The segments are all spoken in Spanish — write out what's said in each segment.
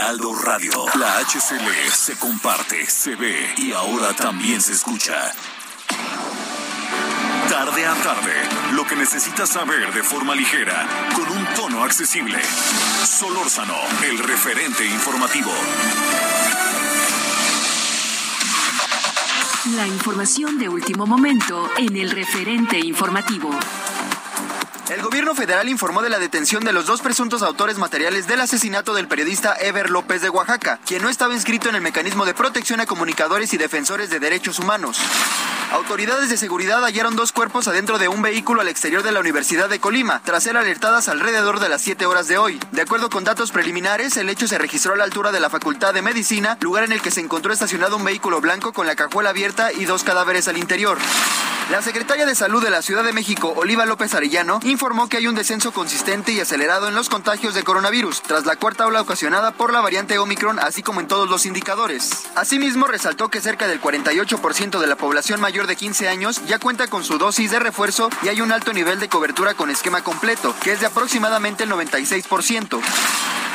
Heraldo Radio, la HCL se comparte, se ve y ahora también se escucha. Tarde a tarde, lo que necesitas saber de forma ligera, con un tono accesible. Solórzano, el referente informativo. La información de último momento en el referente informativo. El gobierno federal informó de la detención de los dos presuntos autores materiales del asesinato del periodista Ever López de Oaxaca, quien no estaba inscrito en el mecanismo de protección a comunicadores y defensores de derechos humanos. Autoridades de seguridad hallaron dos cuerpos adentro de un vehículo al exterior de la Universidad de Colima, tras ser alertadas alrededor de las 7 horas de hoy. De acuerdo con datos preliminares, el hecho se registró a la altura de la Facultad de Medicina, lugar en el que se encontró estacionado un vehículo blanco con la cajuela abierta y dos cadáveres al interior. La secretaria de Salud de la Ciudad de México, Oliva López Arellano, informó que hay un descenso consistente y acelerado en los contagios de coronavirus, tras la cuarta ola ocasionada por la variante Omicron, así como en todos los indicadores. Asimismo, resaltó que cerca del 48% de la población mayor de 15 años ya cuenta con su dosis de refuerzo y hay un alto nivel de cobertura con esquema completo, que es de aproximadamente el 96%.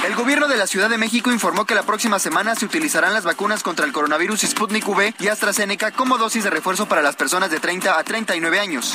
El gobierno de la Ciudad de México informó que la próxima semana se utilizarán las vacunas contra el coronavirus Sputnik V y AstraZeneca como dosis de refuerzo para las personas de 30 a 39 años.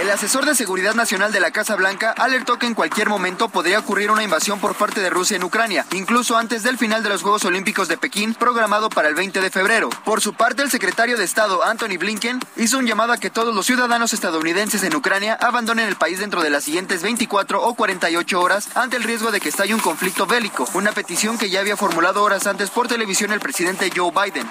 El asesor de Seguridad Nacional de la Casa Blanca alertó que en cualquier momento podría ocurrir una invasión por parte de Rusia en Ucrania, incluso antes del final de los Juegos Olímpicos de Pekín, programado para el 20 de febrero. Por su parte, el secretario de Estado, Anthony Blinken, hizo un llamado a que todos los ciudadanos estadounidenses en Ucrania abandonen el país dentro de las siguientes 24 o 48 horas ante el riesgo de que estalle un conflicto bélico, una petición que ya había formulado horas antes por televisión el presidente Joe Biden.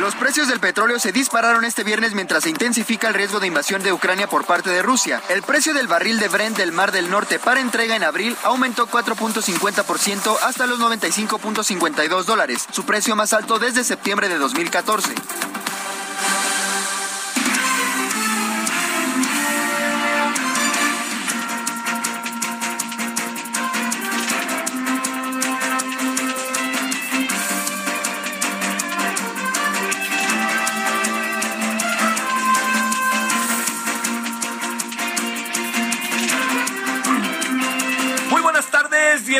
Los precios del petróleo se dispararon este viernes mientras se intensifica el riesgo de invasión de Ucrania por parte de Rusia. El precio del barril de Brent del Mar del Norte para entrega en abril aumentó 4.50% hasta los 95.52 dólares, su precio más alto desde septiembre de 2014.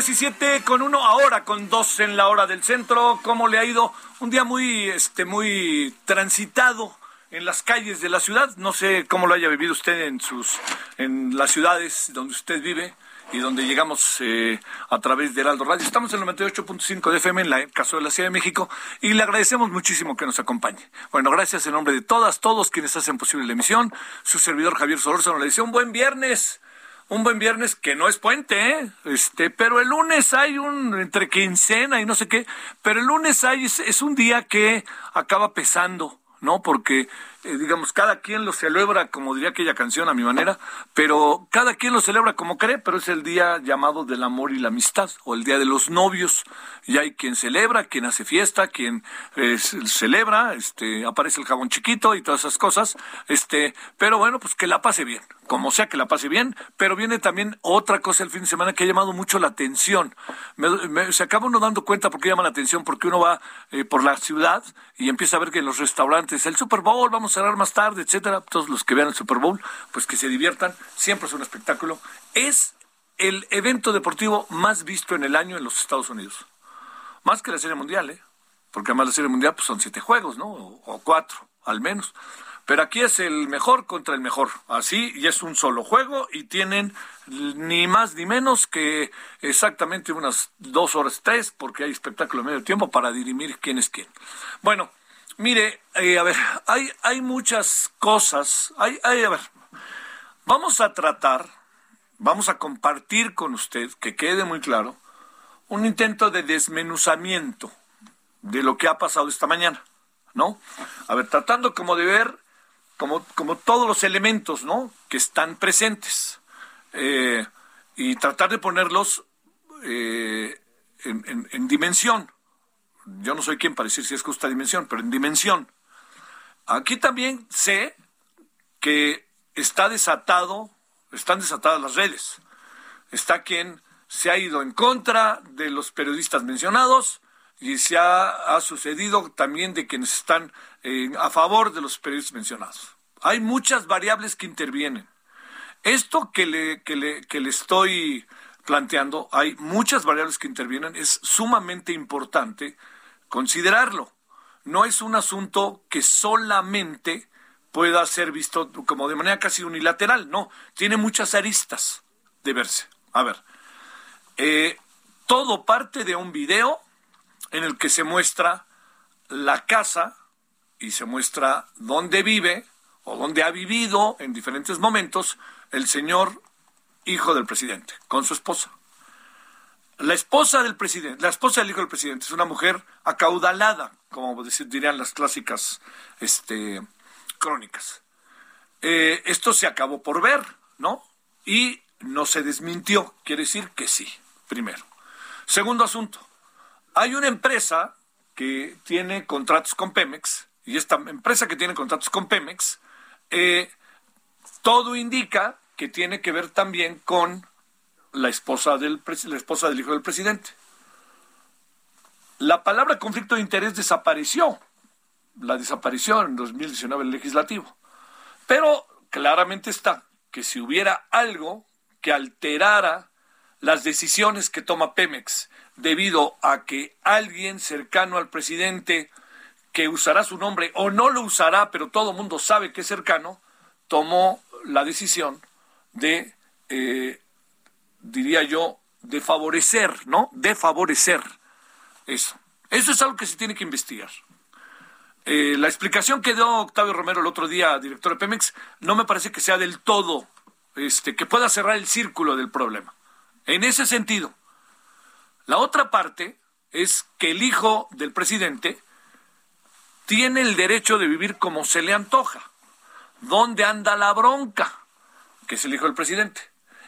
17 con 1, ahora con 2 en la hora del centro. ¿Cómo le ha ido? Un día muy, este, muy transitado en las calles de la ciudad. No sé cómo lo haya vivido usted en sus, en las ciudades donde usted vive y donde llegamos eh, a través de Heraldo Radio. Estamos en el 98.5 de FM en la caso de la Ciudad de México y le agradecemos muchísimo que nos acompañe. Bueno, gracias en nombre de todas, todos quienes hacen posible la emisión. Su servidor Javier Solórzano le desea un buen viernes un buen viernes que no es puente, ¿eh? este, pero el lunes hay un entre quincena y no sé qué, pero el lunes hay es, es un día que acaba pesando, ¿no? Porque eh, digamos cada quien lo celebra como diría aquella canción a mi manera, pero cada quien lo celebra como cree, pero es el día llamado del amor y la amistad o el día de los novios. Y hay quien celebra, quien hace fiesta, quien eh, celebra, este aparece el jabón chiquito y todas esas cosas, este, pero bueno, pues que la pase bien como sea que la pase bien, pero viene también otra cosa el fin de semana que ha llamado mucho la atención. Me- me- se acaba uno dando cuenta por qué llama la atención, porque uno va eh, por la ciudad y empieza a ver que en los restaurantes, el Super Bowl, vamos cerrar más tarde, etcétera, todos los que vean el Super Bowl, pues que se diviertan, siempre es un espectáculo. Es el evento deportivo más visto en el año en los Estados Unidos. Más que la Serie Mundial, ¿eh? Porque además la Serie Mundial pues, son siete juegos, ¿no? O, cuatro, al menos. Pero aquí es el mejor contra el mejor. Así, y es un solo juego y tienen ni más ni menos que exactamente unas dos horas tres, porque hay espectáculo de medio tiempo para dirimir quién es quién. Bueno, mire, eh, a ver, hay, hay muchas cosas. Hay, hay, a ver, vamos a tratar, vamos a compartir con usted, que quede muy claro, un intento de desmenuzamiento de lo que ha pasado esta mañana, ¿no? A ver, tratando como de ver como, como todos los elementos, ¿no? Que están presentes. Eh, y tratar de ponerlos eh, en, dimensión. Yo no soy quien para decir si es justa dimensión, pero en dimensión. Aquí también sé que está desatado, están desatadas las redes. Está quien se ha ido en contra de los periodistas mencionados y se ha, sucedido también de quienes están eh, a favor de los periodistas mencionados. Hay muchas variables que intervienen. Esto que le, que le, que le estoy planteando, hay muchas variables que intervienen, es sumamente importante considerarlo. No es un asunto que solamente pueda ser visto como de manera casi unilateral, no, tiene muchas aristas de verse. A ver, eh, todo parte de un video en el que se muestra la casa y se muestra dónde vive o dónde ha vivido en diferentes momentos el señor hijo del presidente, con su esposa. La esposa del presidente, la esposa del hijo del presidente, es una mujer acaudalada, como dirían las clásicas este, crónicas. Eh, esto se acabó por ver, ¿no? Y no se desmintió, quiere decir que sí, primero. Segundo asunto, hay una empresa que tiene contratos con Pemex, y esta empresa que tiene contratos con Pemex, eh, todo indica que tiene que ver también con la esposa del, la esposa del hijo del presidente. La palabra conflicto de interés desapareció, la desapareció en 2019 el legislativo, pero claramente está que si hubiera algo que alterara las decisiones que toma Pemex debido a que alguien cercano al presidente que usará su nombre o no lo usará, pero todo el mundo sabe que es cercano, tomó la decisión de, eh, diría yo, de favorecer, ¿no? De favorecer eso. Eso es algo que se tiene que investigar. Eh, la explicación que dio Octavio Romero el otro día, director de Pemex, no me parece que sea del todo, este, que pueda cerrar el círculo del problema. En ese sentido. La otra parte es que el hijo del presidente tiene el derecho de vivir como se le antoja. ¿Dónde anda la bronca? que es el hijo del presidente,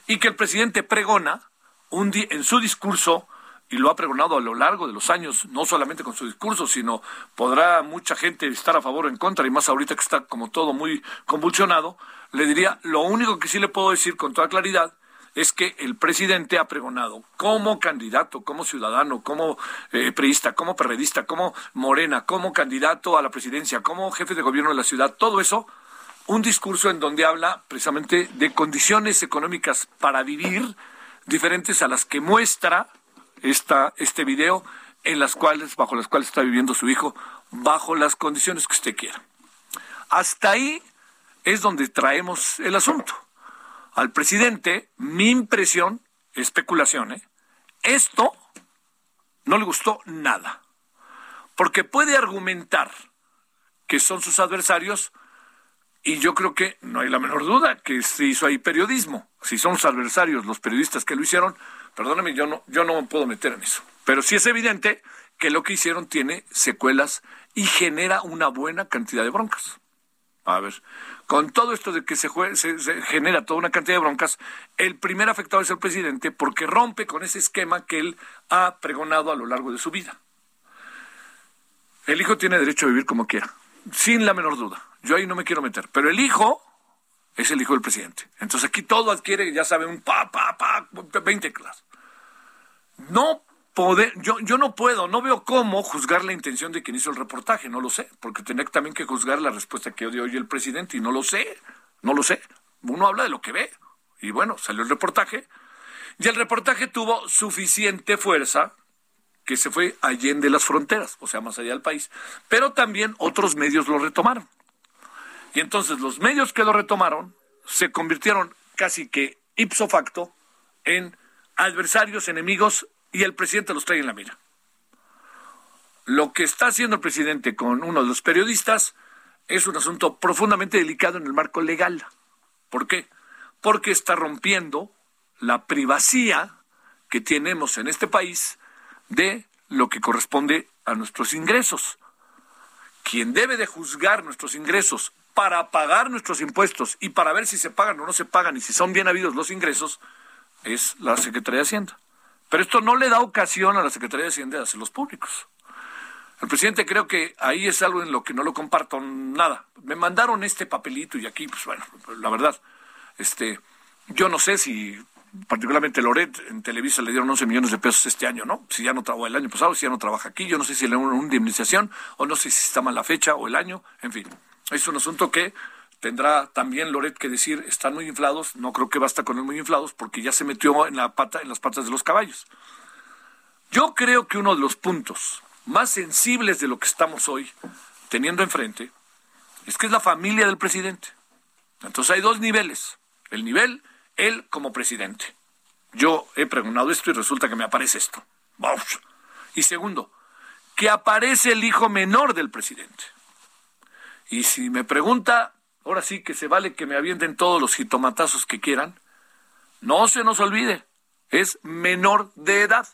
y que el presidente pregona un en su discurso, y lo ha pregonado a lo largo de los años, no solamente con su discurso, sino podrá mucha gente estar a favor o en contra, y más ahorita que está como todo muy convulsionado, le diría, lo único que sí le puedo decir con toda claridad es que el presidente ha pregonado como candidato, como ciudadano, como eh, priista, como perredista, como morena, como candidato a la presidencia, como jefe de gobierno de la ciudad, todo eso un discurso en donde habla precisamente de condiciones económicas para vivir diferentes a las que muestra esta, este video en las cuales, bajo las cuales está viviendo su hijo, bajo las condiciones que usted quiera. Hasta ahí es donde traemos el asunto. Al presidente, mi impresión, especulación, ¿eh? esto no le gustó nada. Porque puede argumentar que son sus adversarios y yo creo que no hay la menor duda que se hizo ahí periodismo. Si son los adversarios, los periodistas que lo hicieron, perdóname, yo no, yo no me puedo meter en eso. Pero sí es evidente que lo que hicieron tiene secuelas y genera una buena cantidad de broncas. A ver, con todo esto de que se, se, genera toda una cantidad de broncas, el primer afectado es el presidente porque rompe con ese esquema que él ha pregonado a lo largo de su vida. El hijo tiene derecho a vivir como quiera, sin la menor duda. Yo ahí no me quiero meter. Pero el hijo es el hijo del presidente. Entonces aquí todo adquiere, ya sabe, un pa, pa, pa, 20 clases. No poder, yo, yo no puedo, no veo cómo juzgar la intención de quien hizo el reportaje, no lo sé, porque tenía también que juzgar la respuesta que dio hoy el presidente y no lo sé, no lo sé. Uno habla de lo que ve. Y bueno, salió el reportaje y el reportaje tuvo suficiente fuerza que se fue allende las fronteras, o sea, más allá del país. Pero también otros medios lo retomaron. Y entonces los medios que lo retomaron se convirtieron casi que ipso facto en adversarios, enemigos, y el presidente los trae en la mira. Lo que está haciendo el presidente con uno de los periodistas es un asunto profundamente delicado en el marco legal. ¿Por qué? Porque está rompiendo la privacidad que tenemos en este país de lo que corresponde a nuestros ingresos. Quien debe de juzgar nuestros ingresos para pagar nuestros impuestos y para ver si se pagan o no se pagan y si son bien habidos los ingresos, es la Secretaría de Hacienda. Pero esto no le da ocasión a la Secretaría de Hacienda de hacerlos públicos. El presidente creo que ahí es algo en lo que no lo comparto nada. Me mandaron este papelito y aquí, pues bueno, la verdad, este, yo no sé si particularmente Loret en Televisa le dieron 11 millones de pesos este año, ¿no? Si ya no trabajó el año pasado, si ya no trabaja aquí, yo no sé si le dieron una indemnización o no sé si está mal la fecha o el año, en fin. Es un asunto que tendrá también Loret que decir, están muy inflados, no creo que basta con el muy inflados porque ya se metió en la pata en las patas de los caballos. Yo creo que uno de los puntos más sensibles de lo que estamos hoy teniendo enfrente es que es la familia del presidente. Entonces hay dos niveles. El nivel, él como presidente. Yo he preguntado esto y resulta que me aparece esto. Y segundo, que aparece el hijo menor del presidente. Y si me pregunta, ahora sí que se vale que me avienten todos los jitomatazos que quieran, no se nos olvide, es menor de edad.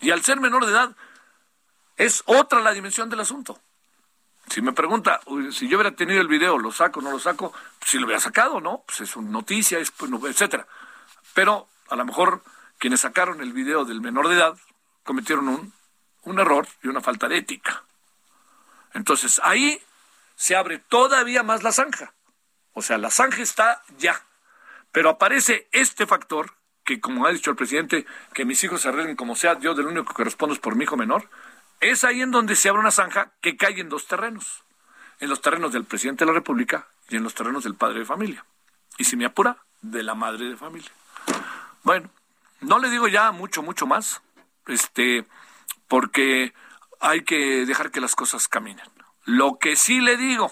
Y al ser menor de edad, es otra la dimensión del asunto. Si me pregunta, si yo hubiera tenido el video, ¿lo saco o no lo saco? Pues si lo hubiera sacado, ¿no? Pues es una noticia, es, pues, etcétera. Pero a lo mejor quienes sacaron el video del menor de edad cometieron un, un error y una falta de ética. Entonces ahí se abre todavía más la zanja. O sea, la zanja está ya. Pero aparece este factor, que como ha dicho el presidente, que mis hijos se arreglen como sea, yo del único que respondo es por mi hijo menor, es ahí en donde se abre una zanja que cae en dos terrenos. En los terrenos del presidente de la República y en los terrenos del padre de familia. Y si me apura, de la madre de familia. Bueno, no le digo ya mucho, mucho más, este, porque hay que dejar que las cosas caminen. Lo que sí le digo,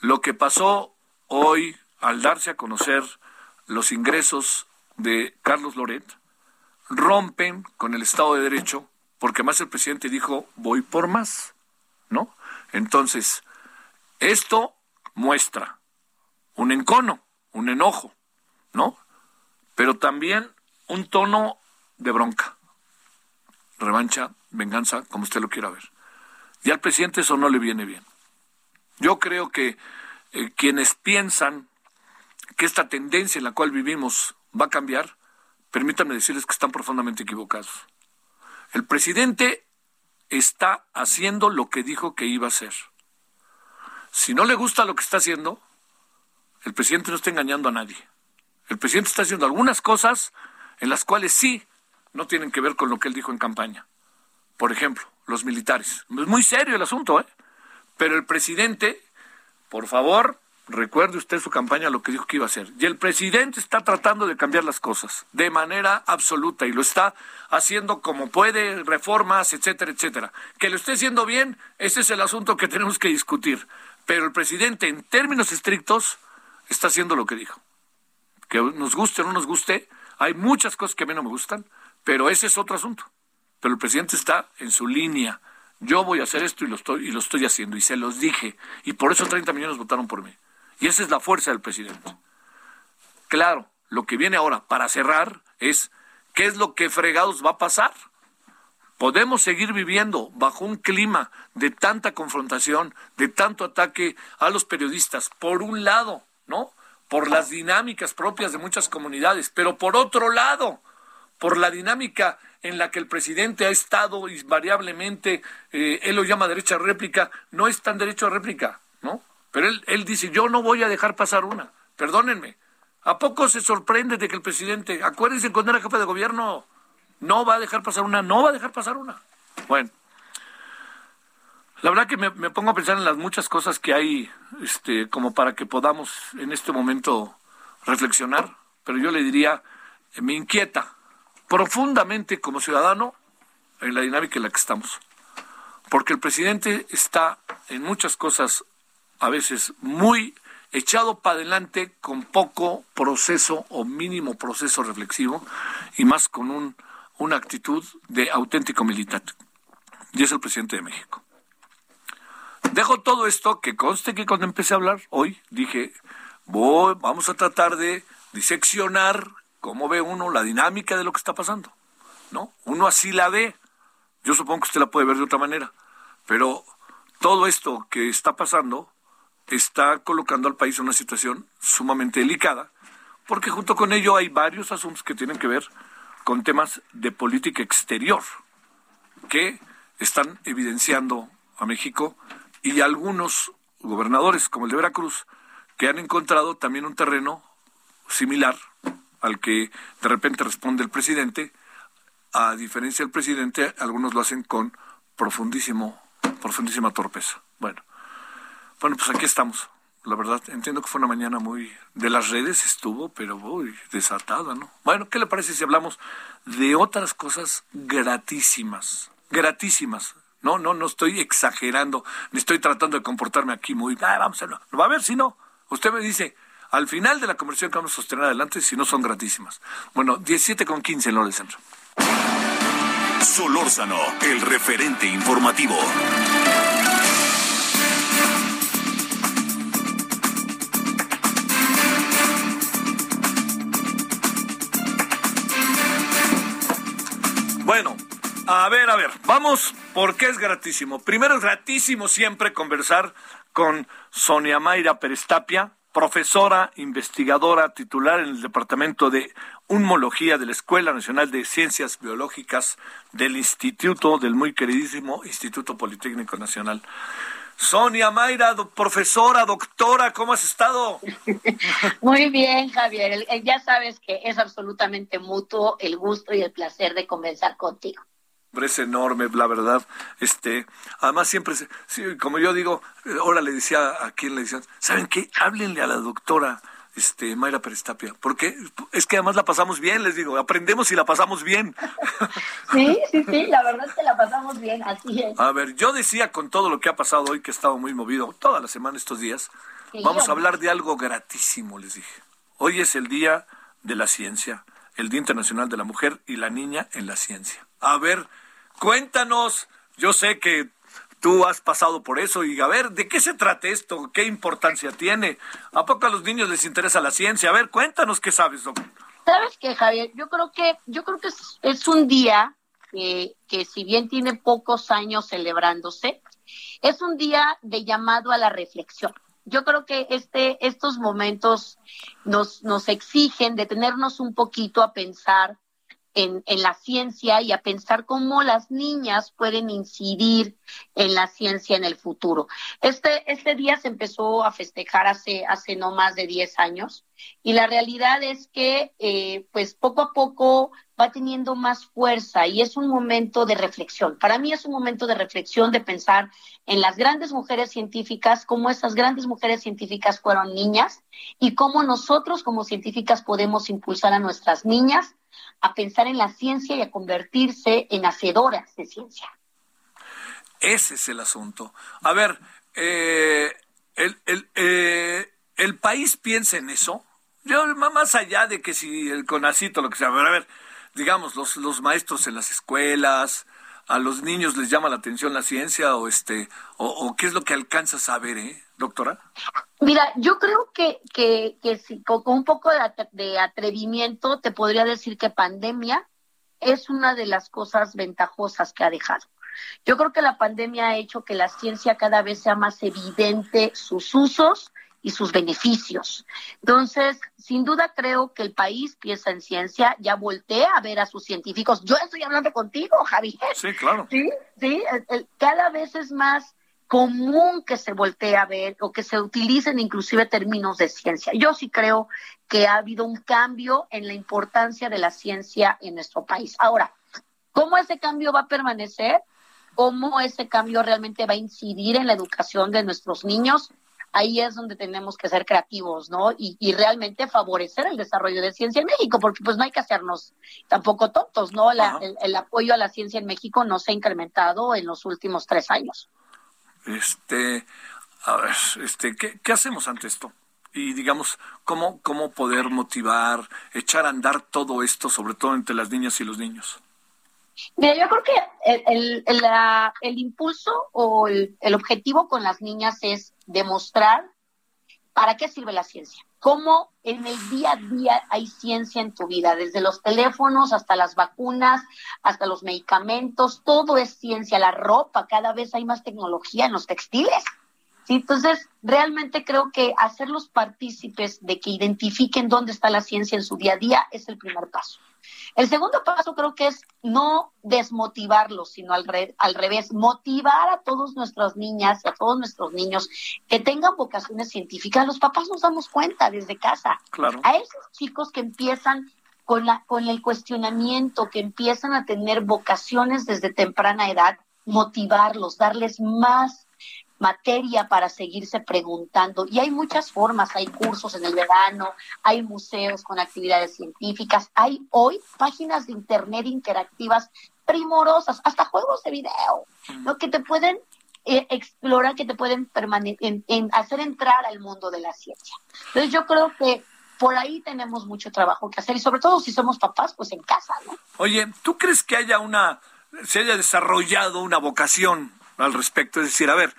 lo que pasó hoy al darse a conocer los ingresos de Carlos Loret, rompen con el Estado de Derecho porque más el presidente dijo, voy por más, ¿no? Entonces, esto muestra un encono, un enojo, ¿no? Pero también un tono de bronca, revancha, venganza, como usted lo quiera ver. Y al presidente eso no le viene bien. Yo creo que eh, quienes piensan que esta tendencia en la cual vivimos va a cambiar, permítanme decirles que están profundamente equivocados. El presidente está haciendo lo que dijo que iba a hacer. Si no le gusta lo que está haciendo, el presidente no está engañando a nadie. El presidente está haciendo algunas cosas en las cuales sí no tienen que ver con lo que él dijo en campaña. Por ejemplo, los militares. Es muy serio el asunto, ¿eh? Pero el presidente, por favor, Recuerde usted su campaña, lo que dijo que iba a hacer. Y el presidente está tratando de cambiar las cosas de manera absoluta y lo está haciendo como puede, reformas, etcétera, etcétera. Que lo esté haciendo bien, ese es el asunto que tenemos que discutir. Pero el presidente, en términos estrictos, está haciendo lo que dijo. Que nos guste o no nos guste, hay muchas cosas que a mí no me gustan, pero ese es otro asunto. Pero el presidente está en su línea. Yo voy a hacer esto y lo estoy, y lo estoy haciendo. Y se los dije. Y por eso 30 millones votaron por mí. Y esa es la fuerza del presidente. Claro, lo que viene ahora para cerrar es qué es lo que fregados va a pasar. Podemos seguir viviendo bajo un clima de tanta confrontación, de tanto ataque a los periodistas, por un lado, ¿no? Por las dinámicas propias de muchas comunidades, pero por otro lado, por la dinámica en la que el presidente ha estado invariablemente, eh, él lo llama derecho a réplica, no es tan derecho a réplica, ¿no? Pero él, él dice, yo no voy a dejar pasar una. Perdónenme. ¿A poco se sorprende de que el presidente, acuérdense cuando era jefe de gobierno, no va a dejar pasar una, no va a dejar pasar una? Bueno, la verdad que me, me pongo a pensar en las muchas cosas que hay, este, como para que podamos en este momento reflexionar, pero yo le diría, me inquieta profundamente como ciudadano en la dinámica en la que estamos, porque el presidente está en muchas cosas a veces muy echado para adelante con poco proceso o mínimo proceso reflexivo y más con un, una actitud de auténtico militar. Y es el presidente de México. Dejo todo esto que conste que cuando empecé a hablar hoy dije, voy, vamos a tratar de diseccionar cómo ve uno la dinámica de lo que está pasando. ¿No? Uno así la ve. Yo supongo que usted la puede ver de otra manera. Pero todo esto que está pasando está colocando al país en una situación sumamente delicada, porque junto con ello hay varios asuntos que tienen que ver con temas de política exterior que están evidenciando a México y algunos gobernadores como el de Veracruz que han encontrado también un terreno similar al que de repente responde el presidente. A diferencia del presidente, algunos lo hacen con profundísimo, profundísima torpeza. Bueno, bueno, pues aquí estamos. La verdad, entiendo que fue una mañana muy de las redes estuvo, pero muy desatada, ¿no? Bueno, ¿qué le parece si hablamos de otras cosas gratísimas? Gratísimas. No, no, no estoy exagerando, ni estoy tratando de comportarme aquí muy, ah, vamos a. Va a ver si no. Usted me dice, al final de la conversión que vamos a sostener adelante, si no son gratísimas. Bueno, 17 con 15 en hora del centro. Solórzano, el referente informativo. Bueno, a ver, a ver, vamos, porque es gratísimo. Primero es gratísimo siempre conversar con Sonia Mayra Perestapia, profesora investigadora titular en el Departamento de Unmología de la Escuela Nacional de Ciencias Biológicas del Instituto, del muy queridísimo Instituto Politécnico Nacional. Sonia Mayra, profesora, doctora, ¿cómo has estado? Muy bien, Javier. Ya sabes que es absolutamente mutuo el gusto y el placer de conversar contigo es enorme, la verdad. Este, además siempre, como yo digo, ahora le decía a quien le decían, ¿saben qué? Háblenle a la doctora este, Mayra Perestapia, porque es que además la pasamos bien, les digo, aprendemos y la pasamos bien. Sí, sí, sí, la verdad es que la pasamos bien, así es. A ver, yo decía con todo lo que ha pasado hoy, que he estado muy movido toda la semana estos días, vamos a hablar de algo gratísimo, les dije. Hoy es el Día de la Ciencia, el Día Internacional de la Mujer y la Niña en la Ciencia. A ver, Cuéntanos, yo sé que tú has pasado por eso y a ver, ¿de qué se trata esto? ¿Qué importancia tiene? ¿A poco a los niños les interesa la ciencia? A ver, cuéntanos qué sabes, doctor. ¿Sabes qué, Javier? Yo creo que, yo creo que es, un día que, que si bien tiene pocos años celebrándose, es un día de llamado a la reflexión. Yo creo que este, estos momentos nos, nos exigen detenernos un poquito a pensar en, en, la ciencia y a pensar cómo las niñas pueden incidir en la ciencia en el futuro. Este, este día se empezó a festejar hace, hace no más de 10 años y la realidad es que eh, pues poco a poco va teniendo más fuerza y es un momento de reflexión. Para mí es un momento de reflexión, de pensar en las grandes mujeres científicas, cómo esas grandes mujeres científicas fueron niñas y cómo nosotros como científicas podemos impulsar a nuestras niñas a pensar en la ciencia y a convertirse en hacedoras de ciencia. Ese es el asunto. A ver, eh, el, el, eh, el, país piensa en eso. Yo, más allá de que si el conacito, lo que sea, a ver, a ver digamos, los, los maestros en las escuelas, a los niños les llama la atención la ciencia o este o, qué es lo que alcanzas a ver, eh, doctora? Mira, yo creo que, que, que si, con, un poco de, atrevimiento te podría decir que pandemia es una de las cosas ventajosas que ha dejado. Yo creo que la pandemia ha hecho que la ciencia cada vez sea más evidente sus usos y sus beneficios. Entonces, sin duda creo que el país piensa en ciencia, ya voltea a ver a sus científicos. Yo estoy hablando contigo, Javier. Sí, claro. Sí, sí, cada vez es más común que se voltee a ver o que se utilicen inclusive términos de ciencia. Yo sí creo que ha habido un cambio en la importancia de la ciencia en nuestro país. Ahora, ¿cómo ese cambio va a permanecer? ¿Cómo ese cambio realmente va a incidir en la educación de nuestros niños? ahí es donde tenemos que ser creativos, ¿no? Y, y, realmente favorecer el desarrollo de ciencia en México, porque pues no hay que hacernos tampoco tontos, ¿no? La, el, apoyo a la ciencia en México no se ha incrementado en los últimos tres años. Este, a ver, este, ¿qué, qué hacemos ante esto? y digamos cómo cómo poder motivar, echar a andar todo esto, sobre todo entre las niñas y los niños. Mira, yo creo que el, el, el impulso o el, el, objetivo con las niñas es demostrar para qué sirve la ciencia. Cómo en el día a día hay ciencia en tu vida, desde los teléfonos hasta las vacunas, hasta los medicamentos, todo es ciencia. La ropa, cada vez hay más tecnología en los textiles. ¿sí? Entonces, realmente creo que hacerlos partícipes de que identifiquen dónde está la ciencia en su día a día es el primer paso. El segundo paso creo que es no desmotivarlos, sino al, al revés, motivar a todas nuestras niñas y a todos nuestros niños que tengan vocaciones científicas. Los papás nos damos cuenta desde casa. Claro. A esos chicos que empiezan con, la, con el cuestionamiento, que empiezan a tener vocaciones desde temprana edad, motivarlos, darles más materia para seguirse preguntando. Y hay muchas formas, hay cursos en el verano, hay museos con actividades científicas, hay hoy páginas de internet interactivas primorosas, hasta juegos de video, ¿no? que te pueden eh, explorar, que te pueden en, en hacer entrar al mundo de la ciencia. Entonces yo creo que por ahí tenemos mucho trabajo que hacer y sobre todo si somos papás, pues en casa, ¿no? Oye, ¿tú crees que haya una, se haya desarrollado una vocación al respecto? Es decir, a ver,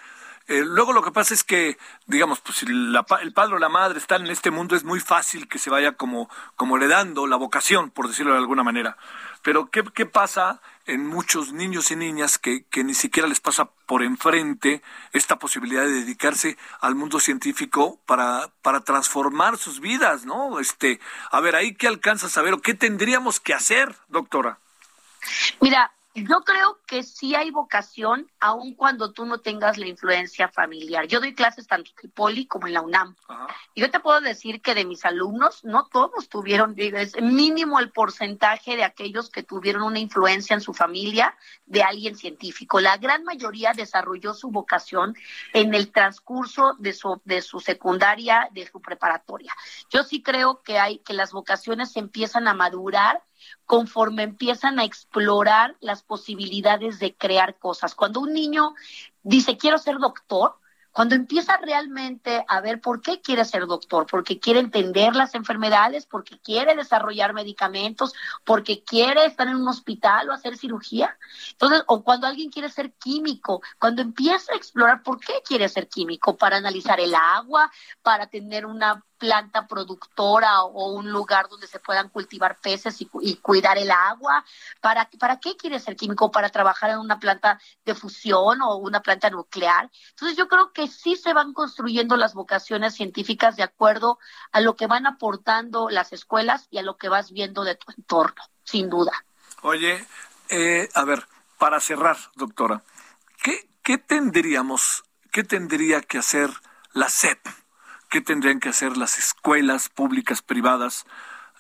eh, luego lo que pasa es que, digamos, pues si el padre o la madre están en este mundo, es muy fácil que se vaya como, como heredando la vocación, por decirlo de alguna manera. Pero ¿qué, qué pasa en muchos niños y niñas que, que ni siquiera les pasa por enfrente esta posibilidad de dedicarse al mundo científico para, para transformar sus vidas, ¿no? Este, a ver, ahí qué alcanza a saber o qué tendríamos que hacer, doctora. Mira, yo creo que sí hay vocación, aun cuando tú no tengas la influencia familiar. Yo doy clases tanto en Poli como en la UNAM. Y yo te puedo decir que de mis alumnos, no todos tuvieron, es mínimo el porcentaje de aquellos que tuvieron una influencia en su familia de alguien científico. La gran mayoría desarrolló su vocación en el transcurso de su, de su secundaria, de su preparatoria. Yo sí creo que hay, que las vocaciones empiezan a madurar conforme empiezan a explorar las posibilidades de crear cosas. Cuando un niño dice, quiero ser doctor, cuando empieza realmente a ver por qué quiere ser doctor, porque quiere entender las enfermedades, porque quiere desarrollar medicamentos, porque quiere estar en un hospital o hacer cirugía. Entonces, o cuando alguien quiere ser químico, cuando empieza a explorar por qué quiere ser químico, para analizar el agua, para tener una planta productora o un lugar donde se puedan cultivar peces y, cuidar el agua. ¿Para, ¿Para qué quiere ser químico? ¿Para trabajar en una planta de fusión o una planta nuclear? Entonces yo creo que sí se van construyendo las vocaciones científicas de acuerdo a lo que van aportando las escuelas y a lo que vas viendo de tu entorno, sin duda. Oye, eh, a ver, para cerrar, doctora, ¿qué, qué tendríamos, qué tendría que hacer la SEP? Qué tendrían que hacer las escuelas públicas, privadas.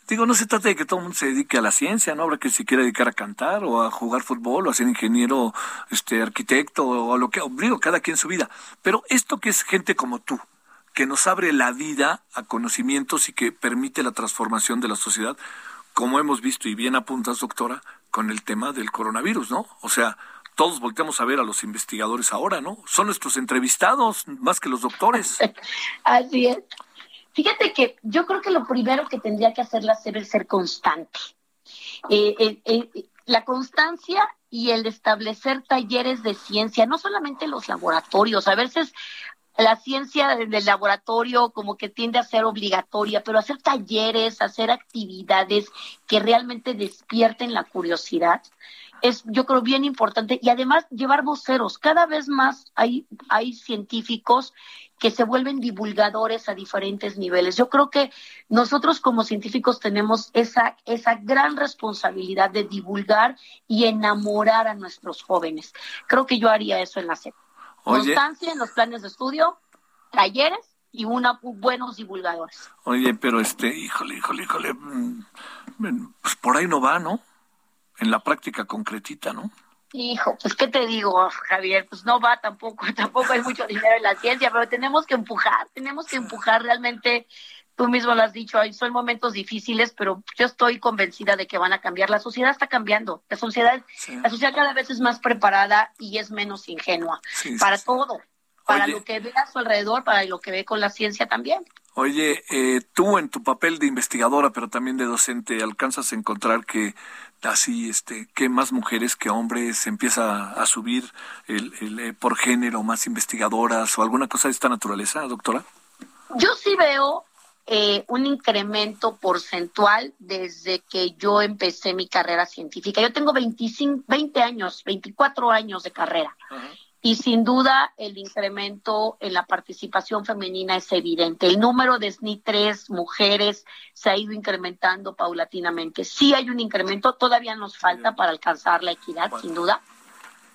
Digo, no se trata de que todo el mundo se dedique a la ciencia, ¿no? Habrá que se quiera dedicar a cantar o a jugar fútbol o a ser ingeniero, este, arquitecto o a lo que, digo, cada quien su vida. Pero esto que es gente como tú, que nos abre la vida a conocimientos y que permite la transformación de la sociedad, como hemos visto y bien apuntas, doctora, con el tema del coronavirus, ¿no? O sea, todos volteamos a ver a los investigadores ahora, ¿no? Son nuestros entrevistados más que los doctores. Así es. Fíjate que yo creo que lo primero que tendría que hacer la SEB es ser constante. Eh, eh, eh, la constancia y el establecer talleres de ciencia, no solamente los laboratorios, a veces la ciencia del laboratorio como que tiende a ser obligatoria, pero hacer talleres, hacer actividades que realmente despierten la curiosidad es yo creo bien importante y además llevar voceros. Cada vez más hay, hay científicos que se vuelven divulgadores a diferentes niveles. Yo creo que nosotros como científicos tenemos esa, esa gran responsabilidad de divulgar y enamorar a nuestros jóvenes. Creo que yo haría eso en la SEP. Constancia en los planes de estudio, talleres y una buenos divulgadores. Oye, pero este, híjole, híjole, híjole, mm, pues por ahí no va, ¿no? En la práctica concretita, ¿no? Hijo, pues qué te digo, Javier, pues no va tampoco, tampoco hay mucho dinero en la ciencia, pero tenemos que empujar, tenemos que empujar. Realmente, tú mismo lo has dicho, son momentos difíciles, pero yo estoy convencida de que van a cambiar, la sociedad está cambiando, la sociedad, la sociedad cada vez es más preparada y es menos ingenua para todo, para lo que ve a su alrededor, para lo que ve con la ciencia también. Oye, eh, tú en tu papel de investigadora, pero también de docente, ¿alcanzas a encontrar que así, este, que más mujeres que hombres empieza a subir el, eh, por género, más investigadoras o alguna cosa de esta naturaleza, doctora? Yo sí veo eh, un incremento porcentual desde que yo empecé mi carrera científica. Yo tengo 25, 20 años, 24 años de carrera. Y sin duda el incremento en la participación femenina es evidente. El número de SNI 3 mujeres se ha ido incrementando paulatinamente. Sí hay un incremento, todavía nos falta para alcanzar la equidad, sin duda,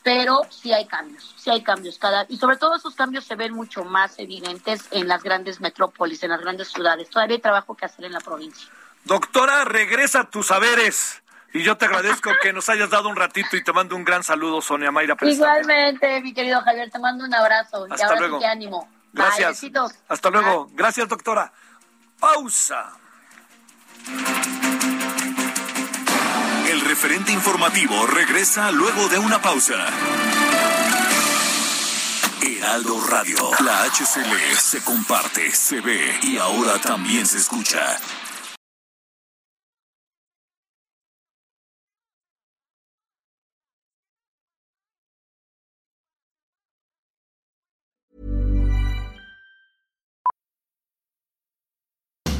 pero sí hay cambios, sí hay cambios cada y sobre todo esos cambios se ven mucho más evidentes en las grandes metrópolis, en las grandes ciudades. Todavía hay trabajo que hacer en la provincia. Doctora, regresa a tus saberes. Y yo te agradezco que nos hayas dado un ratito y te mando un gran saludo, Sonia Mayra. Igualmente, mi querido Javier, te mando un abrazo. Hasta y ahora luego. Sí ánimo. Gracias. Hasta luego. Gracias, doctora. Pausa. El referente informativo regresa luego de una pausa. Heraldo Radio, la HCL se comparte, se ve y ahora también se escucha.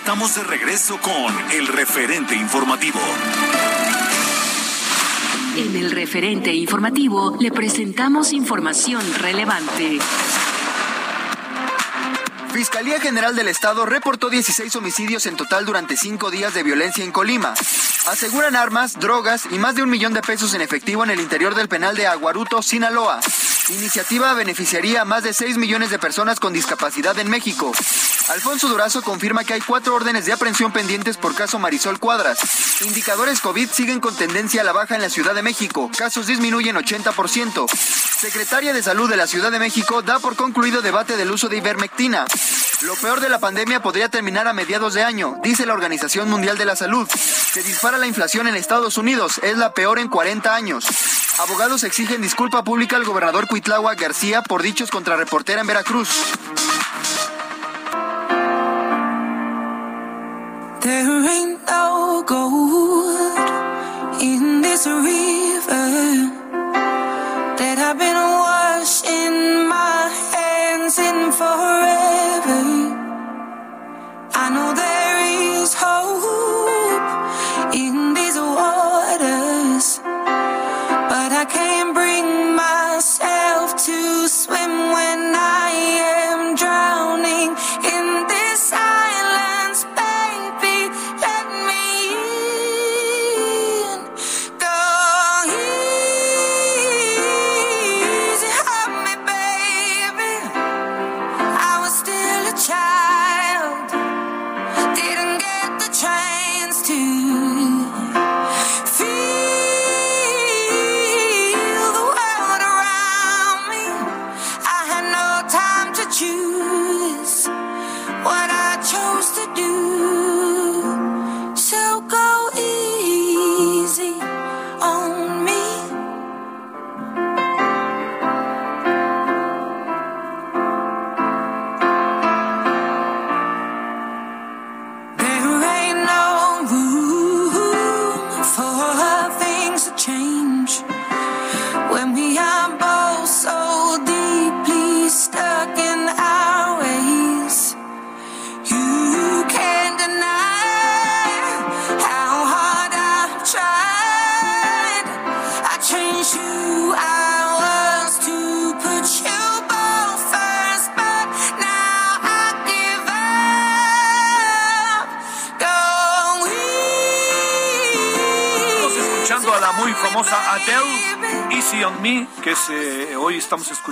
Estamos de regreso con el referente informativo. En el referente informativo le presentamos información relevante. Fiscalía General del Estado reportó 16 homicidios en total durante cinco días de violencia en Colima. Aseguran armas, drogas y más de un millón de pesos en efectivo en el interior del penal de Aguaruto, Sinaloa. Iniciativa beneficiaría a más de 6 millones de personas con discapacidad en México. Alfonso Durazo confirma que hay cuatro órdenes de aprehensión pendientes por caso Marisol Cuadras. Indicadores COVID siguen con tendencia a la baja en la Ciudad de México. Casos disminuyen 80%. Secretaria de Salud de la Ciudad de México da por concluido debate del uso de ivermectina. Lo peor de la pandemia podría terminar a mediados de año, dice la Organización Mundial de la Salud. Se dispara la inflación en Estados Unidos, es la peor en 40 años. Abogados exigen disculpa pública al gobernador Cuitlagua García por dichos contra reportera en Veracruz. estamos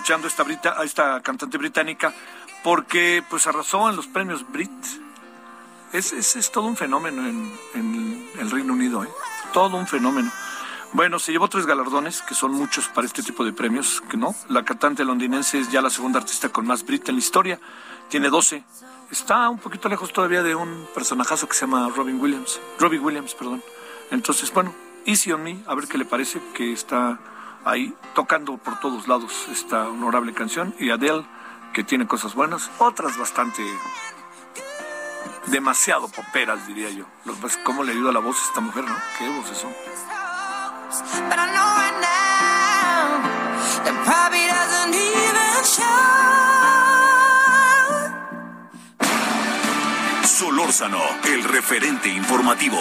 escuchando esta, a esta cantante británica porque pues arrasó en los premios Brit. Es, es, todo un fenómeno en, el Reino Unido, ¿eh? todo un fenómeno. Bueno, se llevó tres galardones, que son muchos para este tipo de premios, que no. La cantante londinense es ya la segunda artista con más Brit en la historia, tiene 12. Está un poquito lejos todavía de un personajazo que se llama Robin Williams, Robbie Williams, perdón. Entonces, bueno, Easy on Me, a ver qué le parece, que está ahí tocando por todos lados esta honorable canción. Y Adele, que tiene cosas buenas, otras bastante demasiado poperas, diría yo. ¿Cómo le ayuda la voz a esta mujer, no? ¿Qué voces son? Solórzano, el referente informativo.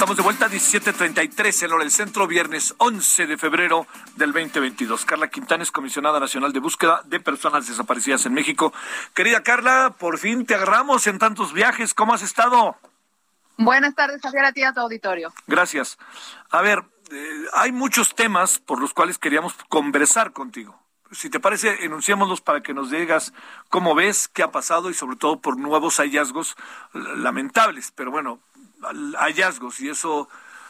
Estamos de vuelta a 17.33 en hora del centro, viernes 11 de febrero del 2022. Carla Quintana es comisionada nacional de búsqueda de personas desaparecidas en México. Querida Carla, por fin te agarramos en tantos viajes. ¿Cómo has estado? Buenas tardes, Javier, a ti a tu auditorio. Gracias. A ver, eh, hay muchos temas por los cuales queríamos conversar contigo. Si te parece, enunciémoslos para que nos digas cómo ves, qué ha pasado y sobre todo por nuevos hallazgos lamentables. Pero bueno, hallazgos y eso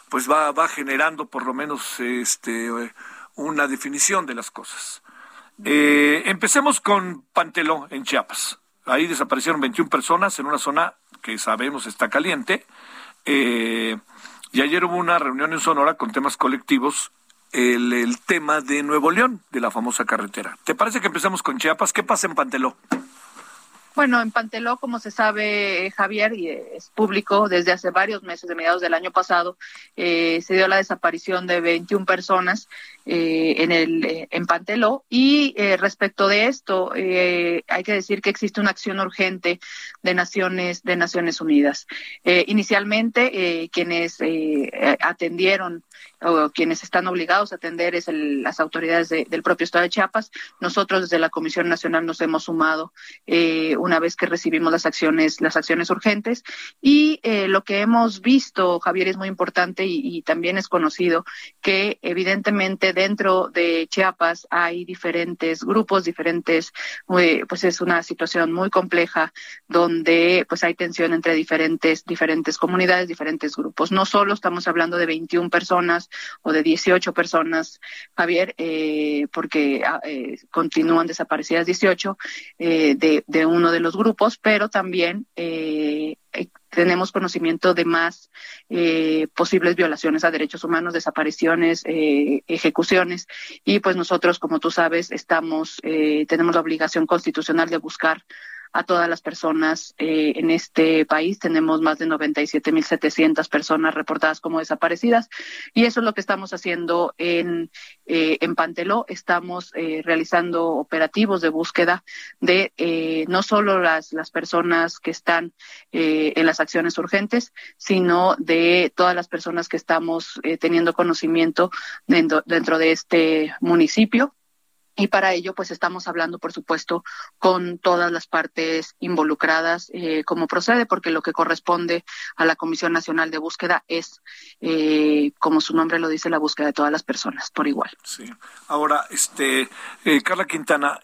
pues va, va generando por lo menos este, una definición de las cosas. Eh, empecemos con Panteló en Chiapas. Ahí desaparecieron 21 personas en una zona que sabemos está caliente. Eh, y ayer hubo una reunión en Sonora con temas colectivos, el, el tema de Nuevo León, de la famosa carretera. ¿Te parece que empezamos con Chiapas? ¿Qué pasa en Panteló? Bueno, en Panteló, como se sabe, Javier, y es público, desde hace varios meses, de mediados del año pasado, eh, se dio la desaparición de 21 personas eh, en, el, eh, en Panteló. Y respecto de esto, hay que decir que existe una acción urgente de Naciones, de Naciones Unidas. inicialmente, quienes atendieron o quienes están obligados a atender es las autoridades del propio Estado de Chiapas. Nosotros desde la Comisión Nacional nos hemos sumado eh, una vez que recibimos las acciones, las acciones urgentes y eh, lo que hemos visto, Javier, es muy importante y, también es conocido que evidentemente dentro de Chiapas hay diferentes grupos, diferentes, eh, pues es una situación muy compleja donde pues hay tensión entre diferentes, diferentes comunidades, diferentes grupos. No solo estamos hablando de 21 personas o de 18 personas, Javier, eh, porque ah, eh, continúan desaparecidas 18 eh, de, de, uno de los grupos, pero también tenemos conocimiento de más posibles violaciones a derechos humanos, desapariciones, ejecuciones y pues nosotros, como tú sabes, estamos tenemos la obligación constitucional de buscar a todas las personas eh, en este país. Tenemos más de 97.700 personas reportadas como desaparecidas y eso es lo que estamos haciendo en, eh, en Panteló. Estamos eh, realizando operativos de búsqueda de no solo las, las personas que están en las acciones urgentes, sino de todas las personas que estamos teniendo conocimiento dentro, dentro de este municipio y para ello, pues estamos hablando, por supuesto, con todas las partes involucradas, eh, como procede, porque lo que corresponde a la Comisión Nacional de Búsqueda es, eh, como su nombre lo dice, la búsqueda de todas las personas por igual. Sí. Ahora, este, eh, Carla Quintana,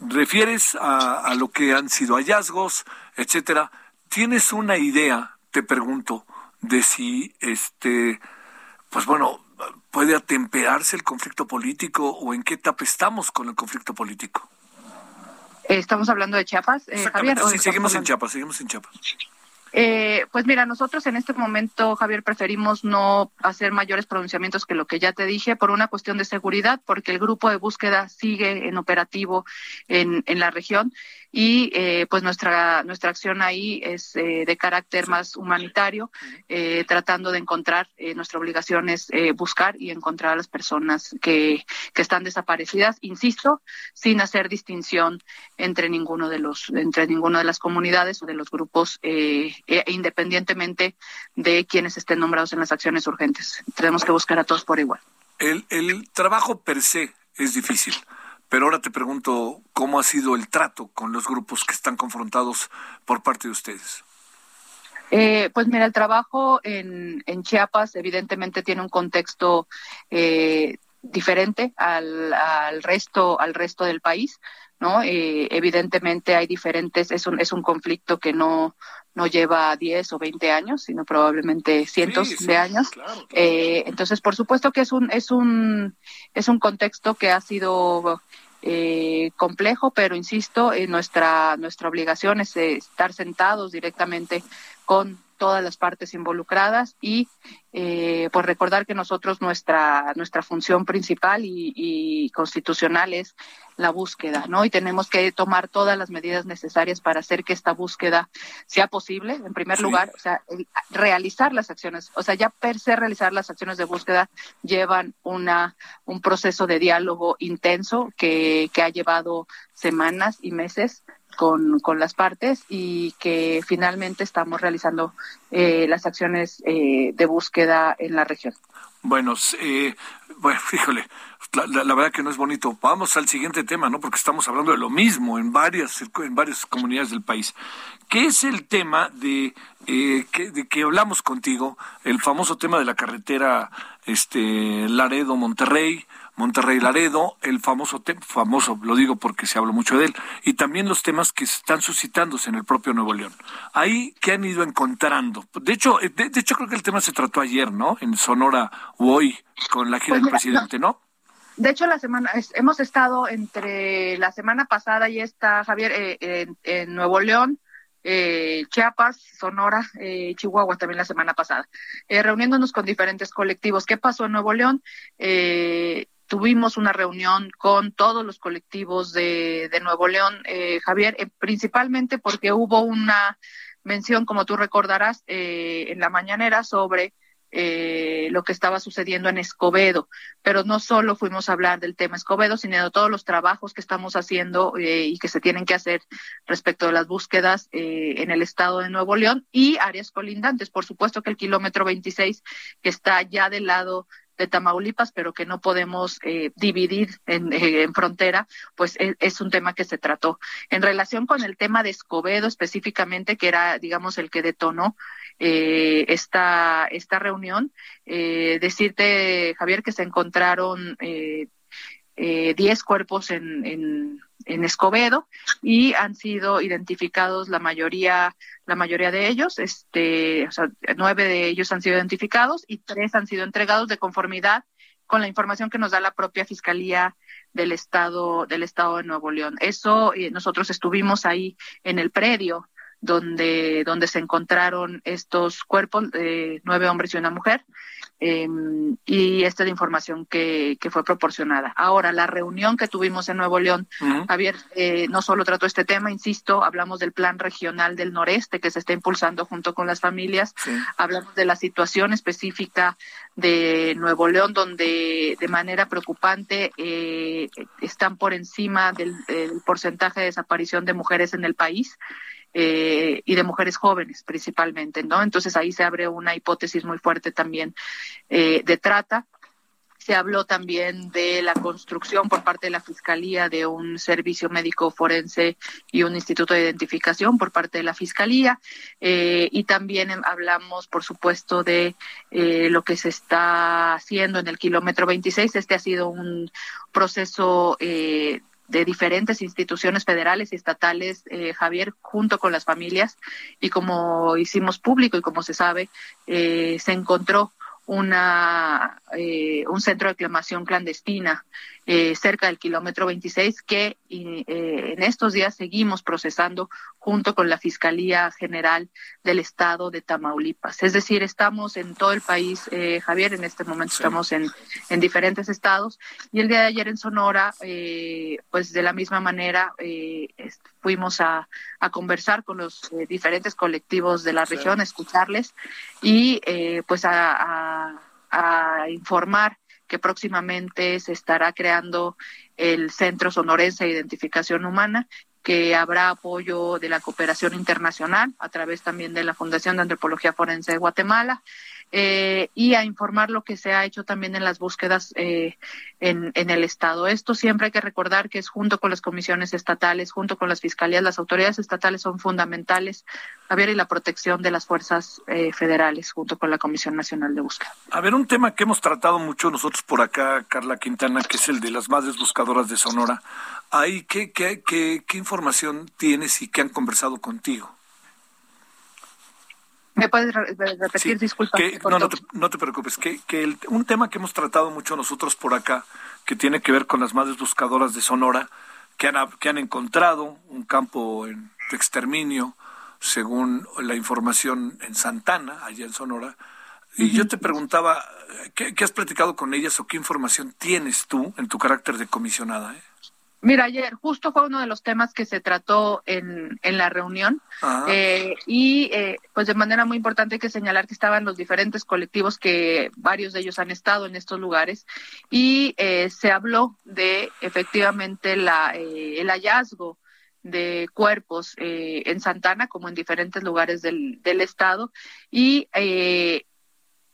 refieres a, a lo que han sido hallazgos, etcétera. ¿Tienes una idea, te pregunto, de si, este, pues bueno, puede atemperarse el conflicto político o en qué etapa estamos con el conflicto político? Estamos hablando de Chiapas, eh, Javier. Sí, seguimos en Chiapas, seguimos en Chiapas. Eh, pues mira, nosotros en este momento, Javier, preferimos no hacer mayores pronunciamientos que lo que ya te dije por una cuestión de seguridad, porque el grupo de búsqueda sigue en operativo en, en la región y eh, pues nuestra nuestra acción ahí es eh, de carácter más humanitario eh, tratando de encontrar nuestra obligación es buscar y encontrar a las personas que, que están desaparecidas insisto sin hacer distinción entre ninguno de los entre ninguna de las comunidades o de los grupos e independientemente de quienes estén nombrados en las acciones urgentes. Tenemos que buscar a todos por igual. El, el trabajo per se es difícil pero ahora te pregunto, ¿cómo ha sido el trato con los grupos que están confrontados por parte de ustedes? Eh, pues mira, el trabajo en, en, Chiapas evidentemente tiene un contexto eh, diferente al, al, resto al resto del país, ¿no? Eh, evidentemente hay diferentes, es un, es un conflicto que no, no lleva 10 o 20 años, sino probablemente cientos de años. Eh, entonces, por supuesto que es un, es un, es un contexto que ha sido eh, complejo, pero insisto, eh, nuestra, nuestra obligación es eh, estar sentados directamente con todas las partes involucradas y eh, pues recordar que nosotros nuestra nuestra función principal y, constitucional es la búsqueda, ¿no? Y tenemos que tomar todas las medidas necesarias para hacer que esta búsqueda sea posible. En primer lugar, o sea, realizar las acciones, o sea, ya per se realizar las acciones de búsqueda llevan una un proceso de diálogo intenso que, que ha llevado semanas y meses con, con las partes y que finalmente estamos realizando eh, las acciones eh, de búsqueda en la región. Bueno, eh, bueno, fíjole, la, verdad que no es bonito. Vamos al siguiente tema, ¿no? Porque estamos hablando de lo mismo en varias, en varias comunidades del país. ¿Qué es el tema de, eh, que, de que hablamos contigo? El famoso tema de la carretera este, Laredo-Monterrey, Monterrey Laredo, el famoso, famoso, lo digo porque se habla mucho de él, y también los temas que están suscitándose en el propio Nuevo León. Ahí que han ido encontrando. De hecho, eh, de, hecho creo que el tema se trató ayer, ¿no? En Sonora o hoy con la gira pues del presidente, ¿no? De hecho, la semana hemos estado entre la semana pasada y esta, Javier, eh, en, Nuevo León, eh, Chiapas, Sonora, eh, Chihuahua también la semana pasada, eh, reuniéndonos con diferentes colectivos. ¿Qué pasó en Nuevo León? Tuvimos una reunión con todos los colectivos de, de Nuevo León, eh, Javier, eh, principalmente porque hubo una mención, como tú recordarás, eh, en la mañanera sobre eh, lo que estaba sucediendo en Escobedo. Pero no solo fuimos a hablar del tema Escobedo, sino de todos los trabajos que estamos haciendo eh, y que se tienen que hacer respecto de las búsquedas eh, en el estado de Nuevo León y áreas colindantes. Por supuesto que el kilómetro 26, que está ya del lado de Tamaulipas, pero que no podemos eh, dividir en, eh, en, frontera, pues es, es, un tema que se trató. En relación con el tema de Escobedo específicamente, que era, digamos, el que detonó eh, esta, esta reunión, eh, decirte, Javier, que se encontraron eh, eh, 10 cuerpos en, en, en, Escobedo y han sido identificados la mayoría, la mayoría de ellos, este, o sea, nueve de ellos han sido identificados y tres han sido entregados de conformidad con la información que nos da la propia Fiscalía del Estado, del Estado de Nuevo León. Eso, eh, nosotros estuvimos ahí en el predio donde, donde se encontraron estos cuerpos, eh, nueve hombres y una mujer, eh, y esta es la información que, que, fue proporcionada. Ahora, la reunión que tuvimos en Nuevo León, uh -huh. Javier, eh, no solo trató este tema, insisto, hablamos del plan regional del noreste que se está impulsando junto con las familias, sí. hablamos de la situación específica de Nuevo León, donde de manera preocupante eh, están por encima del, del porcentaje de desaparición de mujeres en el país eh, y de mujeres jóvenes principalmente, ¿no? Entonces ahí se abre una hipótesis muy fuerte también eh, de trata. Se habló también de la construcción por parte de la Fiscalía de un servicio médico forense y un instituto de identificación por parte de la Fiscalía. Eh, y también hablamos, por supuesto, de eh, lo que se está haciendo en el kilómetro 26. Este ha sido un proceso eh, de diferentes instituciones federales y estatales, eh, Javier, junto con las familias, y como hicimos público y como se sabe, eh, se encontró una eh, un centro de aclamación clandestina eh, cerca del kilómetro 26 que eh, en estos días seguimos procesando junto con la Fiscalía General del Estado de Tamaulipas. Es decir, estamos en todo el país, eh, Javier, en este momento sí. estamos en, en diferentes estados y el día de ayer en Sonora, eh, pues de la misma manera eh, fuimos a, a, conversar con los diferentes colectivos de la sí. región, escucharles y pues a, a, a informar que próximamente se estará creando el Centro Sonorense de Identificación Humana, que habrá apoyo de la cooperación internacional a través también de la Fundación de Antropología Forense de Guatemala eh, y a informar lo que se ha hecho también en las búsquedas eh, en, en, el Estado. Esto siempre hay que recordar que es junto con las comisiones estatales, junto con las fiscalías, las autoridades estatales son fundamentales, Javier, y la protección de las fuerzas eh, federales junto con la Comisión Nacional de Búsqueda. A ver, un tema que hemos tratado mucho nosotros por acá, Carla Quintana, que es el de las madres buscadoras de Sonora. Ahí, ¿qué, qué, qué, qué información tienes y qué han conversado contigo? ¿Me puedes repetir? Disculpa. no, no te, no te, preocupes. Que, que un tema que hemos tratado mucho nosotros por acá, que tiene que ver con las madres buscadoras de Sonora, que han, que han encontrado un campo en, de exterminio, según la información en Santana, allá en Sonora. Y yo te preguntaba, ¿qué, ¿qué, has platicado con ellas o qué información tienes tú en tu carácter de comisionada? Eh? Mira, ayer justo fue uno de los temas que se trató en, en la reunión eh, y eh, pues de manera muy importante hay que señalar que estaban los diferentes colectivos que varios de ellos han estado en estos lugares y eh, se habló de efectivamente la, el hallazgo de cuerpos en Santana como en diferentes lugares del, del estado y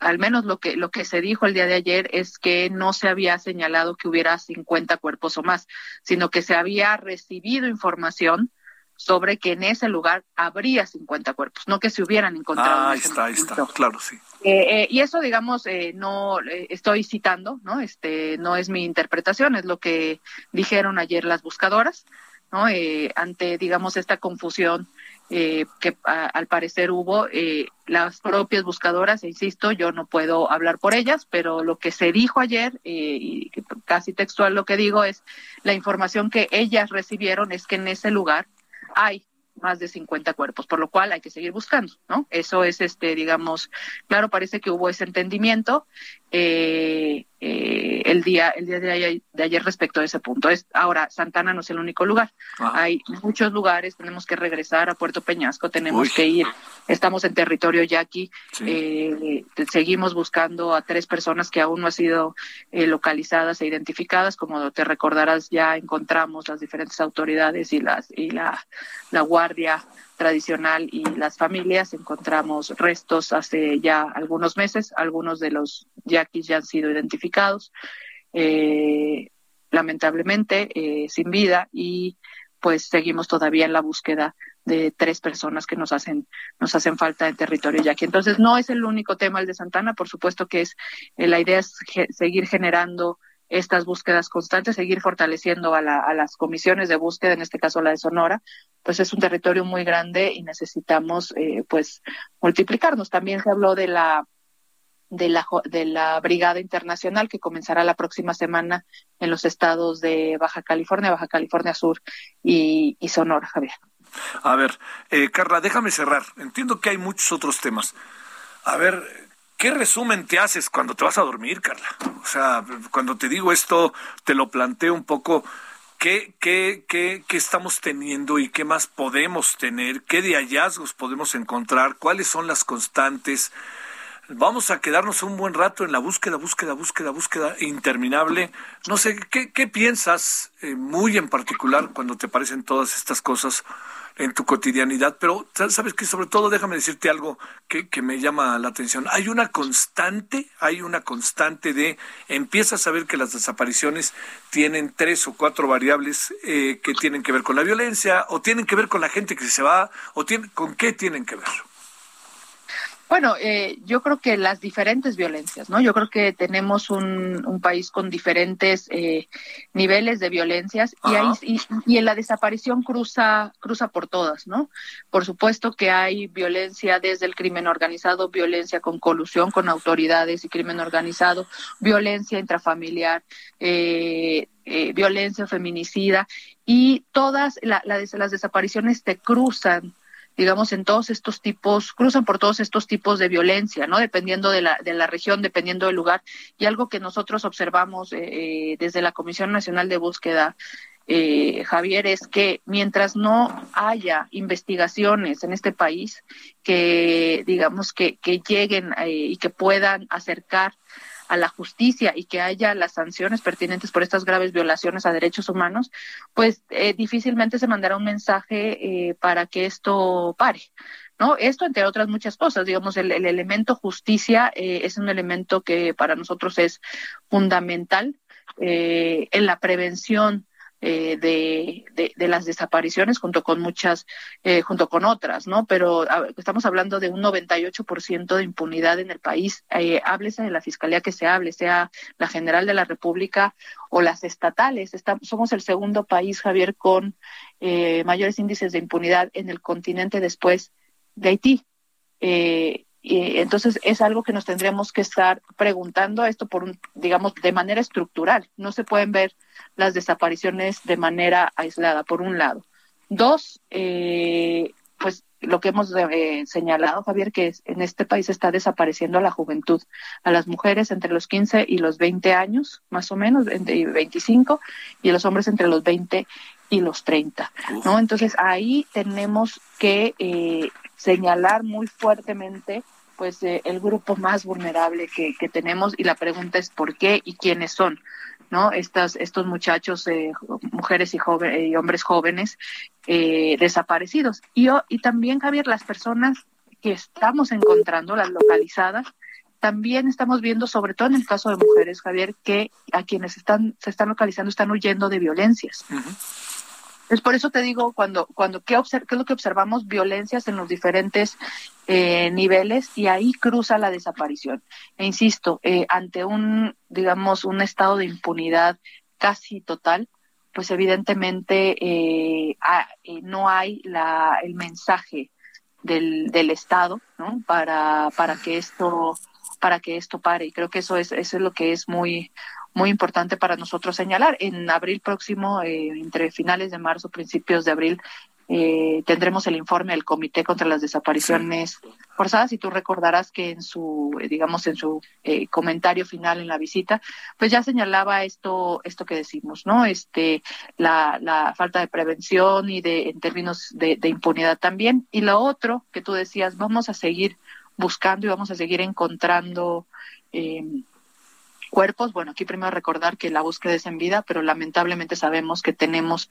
al menos lo que, lo que se dijo el día de ayer es que no se había señalado que hubiera 50 cuerpos o más, sino que se había recibido información sobre que en ese lugar habría 50 cuerpos, no que se hubieran encontrado. Ah, ahí está, ahí está, claro, sí. Eh, eh, y eso, digamos, eh, no estoy citando, ¿no? Este, no es mi interpretación, es lo que dijeron ayer las buscadoras, ¿no? ante, digamos, esta confusión eh, que al parecer hubo eh, las propias buscadoras, e insisto, yo no puedo hablar por ellas, pero lo que se dijo ayer, eh, y casi textual lo que digo, es la información que ellas recibieron es que en ese lugar hay más de 50 cuerpos, por lo cual hay que seguir buscando, ¿no? Eso es, este, digamos, claro, parece que hubo ese entendimiento eh, eh, el día el día de ayer, de ayer, respecto a ese punto. Es ahora Santana no es el único lugar, hay muchos lugares, tenemos que regresar a Puerto Peñasco, tenemos que ir, estamos en territorio yaqui, eh, seguimos buscando a tres personas que aún no han sido eh, localizadas e identificadas, como te recordarás ya encontramos las diferentes autoridades y las y la la guardia tradicional y las familias. Encontramos restos hace ya algunos meses, algunos de los yaquis ya han sido identificados, eh, lamentablemente eh, sin vida y pues seguimos todavía en la búsqueda de tres personas que nos hacen nos hacen falta en territorio yaqui. Entonces no es el único tema el de Santana, por supuesto que es eh, la idea es seguir generando estas búsquedas constantes, seguir fortaleciendo a, las comisiones de búsqueda, en este caso la de Sonora, pues es un territorio muy grande y necesitamos eh, pues multiplicarnos. También se habló de la de la de la brigada internacional que comenzará la próxima semana en los estados de Baja California, Baja California Sur y, Sonora, Javier. A ver, eh, Carla, déjame cerrar. Entiendo que hay muchos otros temas. A ver, ¿Qué resumen te haces cuando te vas a dormir, Carla? O sea, cuando te digo esto, te lo planteo un poco. ¿Qué, qué, qué, qué estamos teniendo y qué más podemos tener? ¿Qué de hallazgos podemos encontrar? ¿Cuáles son las constantes? Vamos a quedarnos un buen rato en la búsqueda, búsqueda, búsqueda, búsqueda interminable. No sé, ¿qué, qué piensas eh, muy en particular cuando te parecen todas estas cosas? En tu cotidianidad, pero sabes que sobre todo déjame decirte algo que, me llama la atención. Hay una constante, hay una constante de empiezas a ver que las desapariciones tienen tres o cuatro variables eh, que tienen que ver con la violencia o tienen que ver con la gente que se va o tienen, con qué tienen que ver. Bueno, eh, yo creo que las diferentes violencias, ¿no? Yo creo que tenemos un, un país con diferentes eh, niveles de violencias y, ahí, y, y, en la desaparición cruza, cruza por todas, ¿no? Por supuesto que hay violencia desde el crimen organizado, violencia con colusión con autoridades y crimen organizado, violencia intrafamiliar, eh, eh, violencia feminicida y todas la, la, las desapariciones te cruzan digamos, en todos estos tipos, cruzan por todos estos tipos de violencia, ¿no? Dependiendo de la, de la región, dependiendo del lugar. Y algo que nosotros observamos eh, eh, desde la Comisión Nacional de Búsqueda, eh, Javier, es que mientras no haya investigaciones en este país que, digamos, que, que lleguen y que puedan acercar a la justicia y que haya las sanciones pertinentes por estas graves violaciones a derechos humanos, pues eh, difícilmente se mandará un mensaje eh, para que esto pare. ¿No? Esto, entre otras muchas cosas, digamos, el, el elemento justicia eh, es un elemento que para nosotros es fundamental en la prevención eh, de, de, las desapariciones junto con muchas, eh, junto con otras, ¿no? Pero estamos hablando de un 98% de impunidad en el país. Eh, háblese de la fiscalía que se hable, sea la general de la República o las estatales. somos el segundo país, Javier, con eh, mayores índices de impunidad en el continente después de Haití. Eh, y entonces es algo que nos tendríamos que estar preguntando esto por un, digamos, de manera estructural. No se pueden ver las desapariciones de manera aislada, por un lado. Dos, eh, pues lo que hemos eh, señalado, Javier, que en este país está desapareciendo a la juventud, a las mujeres entre los 15 y los 20 años, más o menos, entre 25, y a los hombres entre los 20 y los 30, ¿no? Entonces ahí tenemos que eh, señalar muy fuertemente pues eh, el grupo más vulnerable que, que, tenemos y la pregunta es por qué y quiénes son. ¿no? Estas, estos muchachos, eh, mujeres y, joven, y hombres jóvenes eh, desaparecidos. Y, y también, Javier, las personas que estamos encontrando, las localizadas, también estamos viendo, sobre todo en el caso de mujeres, Javier, que a quienes están, se están localizando están huyendo de violencias. Es por eso te digo, cuando, cuando ¿qué, ¿qué, es lo que observamos? Violencias en los diferentes eh, niveles y ahí cruza la desaparición. E insisto, eh, ante un, digamos, un estado de impunidad casi total, pues evidentemente eh, no hay la, el mensaje del, del Estado, ¿no? Para, para que esto, para que esto pare. Y creo que eso es, eso es lo que es muy, muy importante para nosotros señalar. En abril próximo, eh, entre finales de marzo, principios de abril, eh, tendremos el informe del Comité contra las Desapariciones Forzadas y tú recordarás que en su, eh, digamos, en su eh, comentario final en la visita, pues ya señalaba esto, esto que decimos, ¿no? Este, la, la falta de prevención y de, en términos de, de impunidad también. Y lo otro que tú decías, vamos a seguir buscando y vamos a seguir encontrando eh, cuerpos. Bueno, aquí primero recordar que la búsqueda es en vida, pero lamentablemente sabemos que tenemos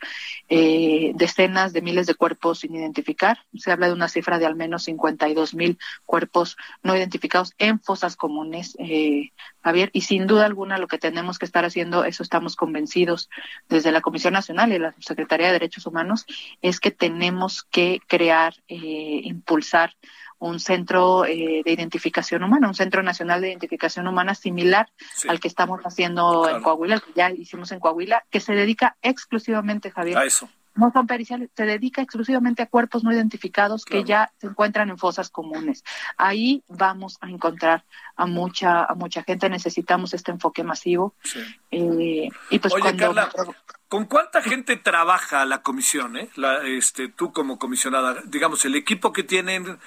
eh, decenas de miles de cuerpos sin identificar. Se habla de una cifra de al menos 52 mil cuerpos no identificados en fosas comunes, eh, Javier. Y sin duda alguna lo que tenemos que estar haciendo, eso estamos convencidos desde la Comisión Nacional y la Secretaría de Derechos Humanos, es que tenemos que crear, eh, impulsar un centro eh, de identificación humana, un centro nacional de identificación humana similar sí. al que estamos haciendo claro. en Coahuila, el que ya hicimos en Coahuila, que se dedica exclusivamente, Javier, a eso. No son periciales, se dedica exclusivamente a cuerpos no identificados claro. que ya se encuentran en fosas comunes. Ahí vamos a encontrar a mucha a mucha gente. Necesitamos este enfoque masivo. Sí. Eh, y pues Oye, cuando... Carla, ¿Con cuánta gente trabaja la comisión? Eh? La, este, tú como comisionada, digamos, el equipo que tienen,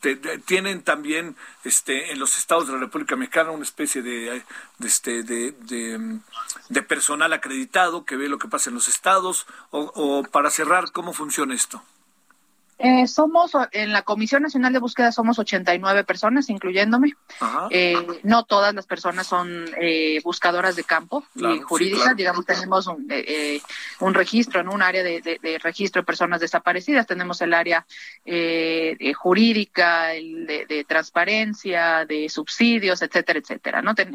te, tienen también este, en los estados de la República Mexicana una especie de, este, de, de personal acreditado que ve lo que pasa en los estados, o, o para cerrar, ¿cómo funciona esto? Eh, somos, en la Comisión Nacional de Búsqueda somos 89 personas, incluyéndome. Eh, no todas las personas son eh, buscadoras de campo claro, y jurídicas, sí, claro. digamos, tenemos un, eh, un, registro, en un área de, de, de, registro de personas desaparecidas, tenemos el área jurídica, el de, transparencia, de subsidios, etcétera, etcétera. ¿no? Ten,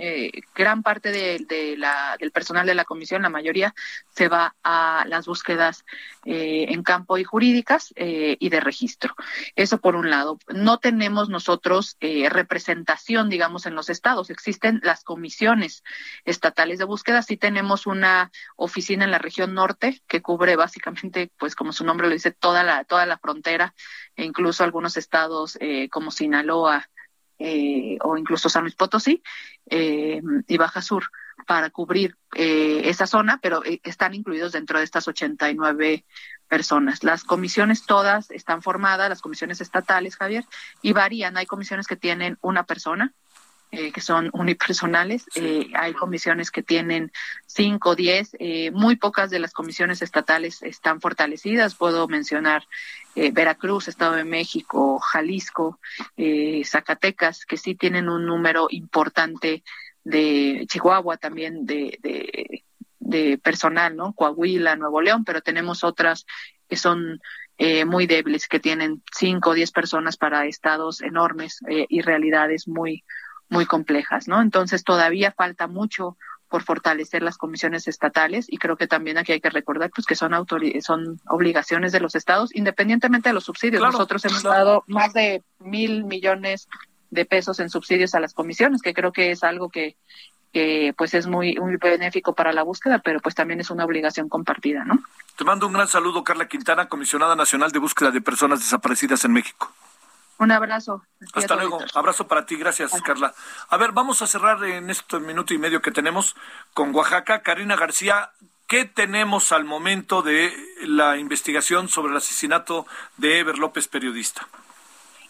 gran parte de, la, del personal de la Comisión, la mayoría, se va a las búsquedas en campo y jurídicas y de registro. Eso por un lado. No tenemos nosotros eh, representación, digamos, en los estados. Existen las comisiones estatales de búsqueda. Sí tenemos una oficina en la región norte que cubre básicamente, pues como su nombre lo dice, toda la, toda la frontera e incluso algunos estados eh, como Sinaloa, eh, o incluso San Luis Potosí eh, y Baja Sur para cubrir eh, esa zona, pero eh, están incluidos dentro de estas 89 personas. Las comisiones todas están formadas, las comisiones estatales, Javier, y varían. Hay comisiones que tienen una persona, eh, que son unipersonales. Sí. Eh, hay comisiones que tienen cinco, diez. Eh, muy pocas de las comisiones estatales están fortalecidas. Puedo mencionar Veracruz, Estado de México, Jalisco, Zacatecas, que sí tienen un número importante de Chihuahua también de, de, de personal, ¿no? Coahuila, Nuevo León, pero tenemos otras que son eh, muy débiles, que tienen cinco o diez personas para estados enormes eh, y realidades muy, muy complejas, ¿no? Entonces todavía falta mucho por fortalecer las comisiones estatales y creo que también aquí hay que recordar pues que son son obligaciones de los estados independientemente de los subsidios. Claro, Nosotros hemos claro. dado más de mil millones de pesos en subsidios a las comisiones, que creo que es algo que, que pues es muy, muy benéfico para la búsqueda, pero pues también es una obligación compartida, ¿no? Te mando un gran saludo, Carla Quintana, comisionada nacional de búsqueda de personas desaparecidas en México. Un abrazo. Hasta luego. Abrazo para ti. Gracias, Carla. A ver, vamos a cerrar en este minuto y medio que tenemos con Oaxaca. Karina García, ¿qué tenemos al momento de la investigación sobre el asesinato de Ever López, periodista?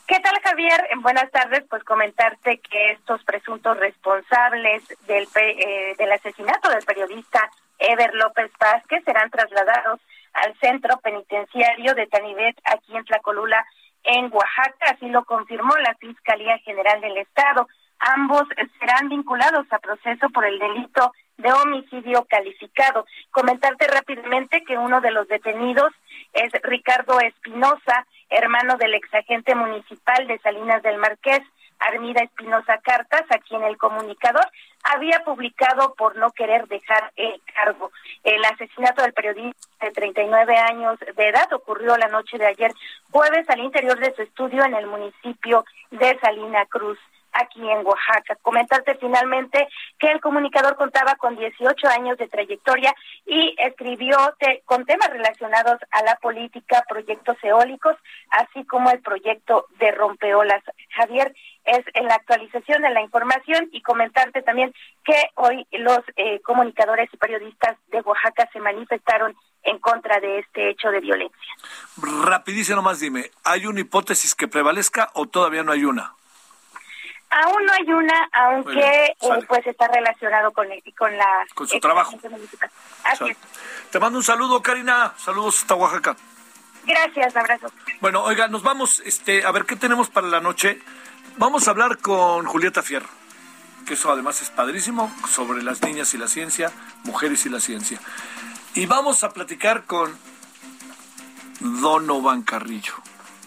¿Qué tal, Javier? Buenas tardes. Pues comentarte que estos presuntos responsables del, eh, del asesinato del periodista Ever López Vázquez serán trasladados al centro penitenciario de Tanivet, aquí en Tlacolula, en Oaxaca. Así lo confirmó la Fiscalía General del Estado. Ambos serán vinculados a proceso por el delito de homicidio calificado. Comentarte rápidamente que uno de los detenidos es Ricardo Espinosa, hermano del exagente municipal de Salinas del Marqués, Armida Espinosa Cartas, a quien el comunicador había publicado por no querer dejar el cargo. El asesinato del periodista de 39 años de edad ocurrió la noche de ayer jueves al interior de su estudio en el municipio de Salina Cruz aquí en Oaxaca. Comentarte finalmente que el comunicador contaba con 18 años de trayectoria y escribió con temas relacionados a la política, proyectos eólicos, así como el proyecto de rompeolas. Javier, es en la actualización de la información y comentarte también que hoy los eh, comunicadores y periodistas de Oaxaca se manifestaron en contra de este hecho de violencia. Rapidísimo más dime, ¿hay una hipótesis que prevalezca o todavía no hay una? Aún no hay una, aunque eh, pues está relacionado con, con la... Con su trabajo. Así es. Te mando un saludo, Karina. Saludos hasta Oaxaca. Gracias, abrazo. Bueno, oiga, nos vamos, este, a ver qué tenemos para la noche. Vamos a hablar con Julieta Fierro, que eso además es padrísimo, sobre las niñas y la ciencia, mujeres y la ciencia. Y vamos a platicar con Donovan Carrillo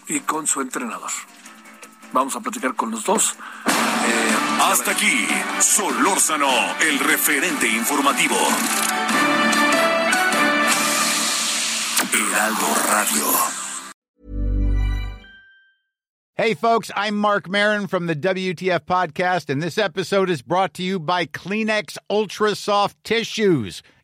y con su entrenador. Vamos a platicar con los dos. Eh, Hasta aquí, Solórzano, el referente informativo. Heraldo Radio. Hey, folks, I'm Mark Marin from the WTF Podcast, and this episode is brought to you by Kleenex Ultra Soft Tissues